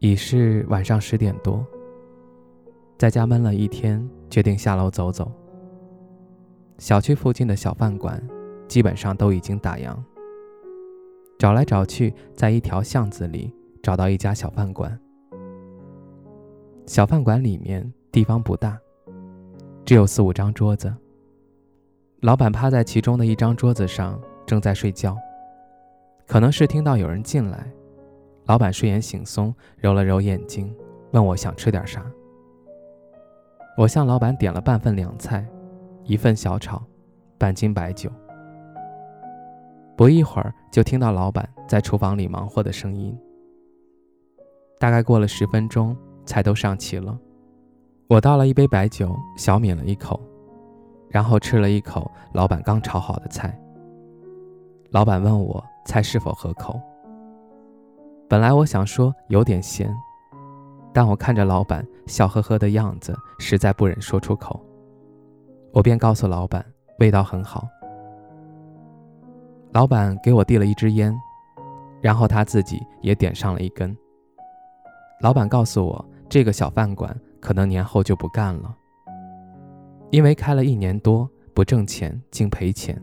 已是晚上十点多，在家闷了一天，决定下楼走走。小区附近的小饭馆基本上都已经打烊。找来找去，在一条巷子里找到一家小饭馆。小饭馆里面地方不大，只有四五张桌子。老板趴在其中的一张桌子上，正在睡觉。可能是听到有人进来。老板睡眼惺忪，揉了揉眼睛，问我想吃点啥。我向老板点了半份凉菜，一份小炒，半斤白酒。不一会儿，就听到老板在厨房里忙活的声音。大概过了十分钟，菜都上齐了。我倒了一杯白酒，小抿了一口，然后吃了一口老板刚炒好的菜。老板问我菜是否合口。本来我想说有点咸，但我看着老板笑呵呵的样子，实在不忍说出口。我便告诉老板味道很好。老板给我递了一支烟，然后他自己也点上了一根。老板告诉我，这个小饭馆可能年后就不干了，因为开了一年多不挣钱，竟赔钱。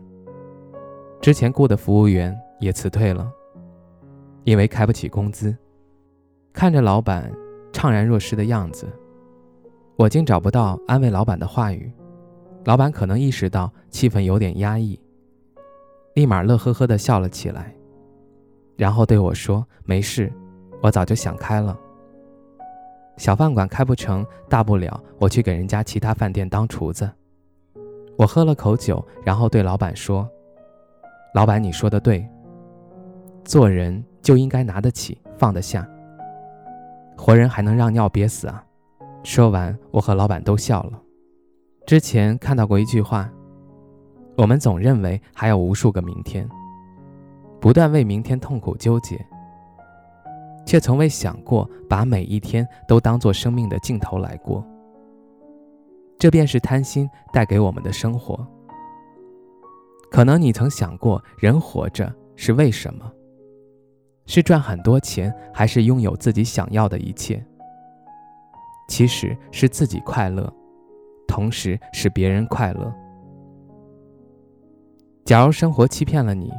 之前雇的服务员也辞退了。因为开不起工资，看着老板怅然若失的样子，我竟找不到安慰老板的话语。老板可能意识到气氛有点压抑，立马乐呵呵地笑了起来，然后对我说：“没事，我早就想开了。小饭馆开不成，大不了我去给人家其他饭店当厨子。”我喝了口酒，然后对老板说：“老板，你说的对，做人。”就应该拿得起，放得下。活人还能让尿憋死啊！说完，我和老板都笑了。之前看到过一句话：我们总认为还有无数个明天，不断为明天痛苦纠结，却从未想过把每一天都当做生命的尽头来过。这便是贪心带给我们的生活。可能你曾想过，人活着是为什么？是赚很多钱，还是拥有自己想要的一切？其实是自己快乐，同时使别人快乐。假如生活欺骗了你，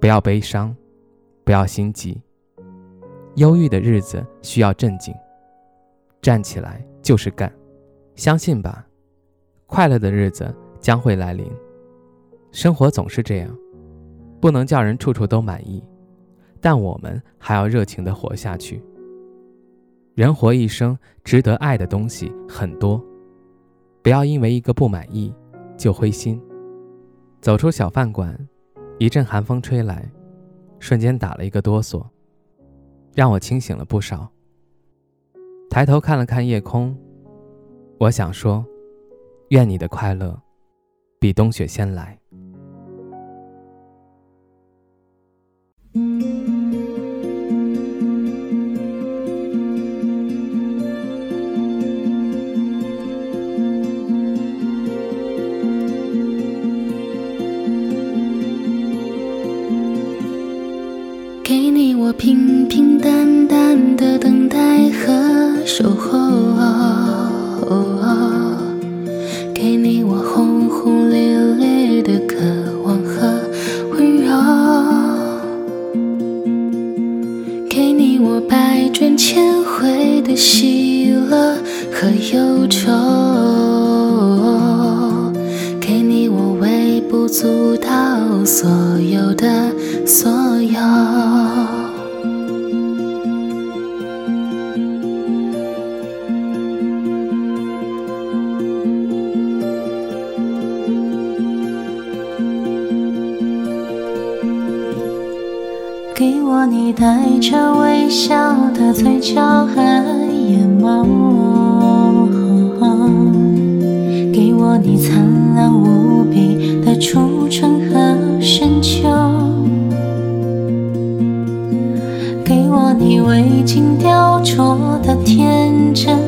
不要悲伤，不要心急。忧郁的日子需要镇静，站起来就是干，相信吧，快乐的日子将会来临。生活总是这样，不能叫人处处都满意。但我们还要热情地活下去。人活一生，值得爱的东西很多，不要因为一个不满意就灰心。走出小饭馆，一阵寒风吹来，瞬间打了一个哆嗦，让我清醒了不少。抬头看了看夜空，我想说：愿你的快乐比冬雪先来。给你我平平淡淡的等待和守候，给你我轰轰烈烈的渴望和温柔，给你我百转千回的喜乐和忧愁，给你我微不足道所有的所有。给我你带着微笑的嘴角和眼眸，给我你灿烂无比的初春和深秋，你未经雕琢的天真。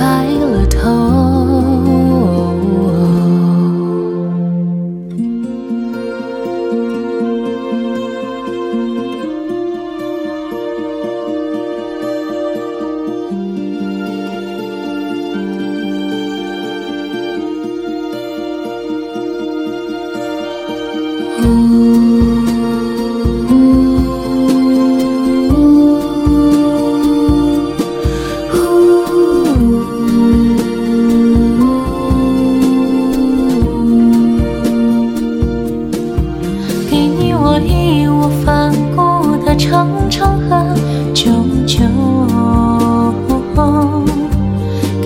样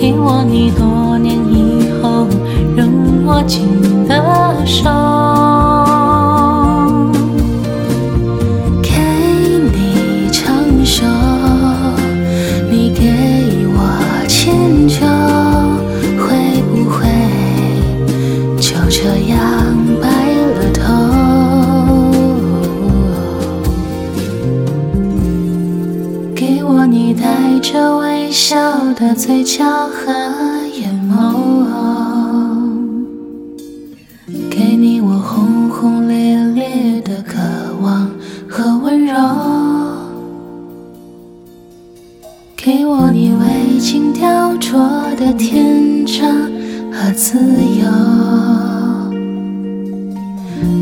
给我你多年以后仍握紧的手，给你成熟，你给我迁就，的嘴角和眼眸，给你我轰轰烈烈的渴望和温柔，给我你未经雕琢的天真和自由。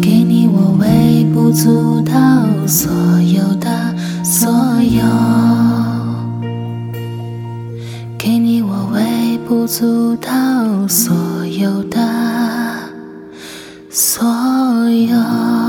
给你我微不足道所有的所有，不足道所有的所有。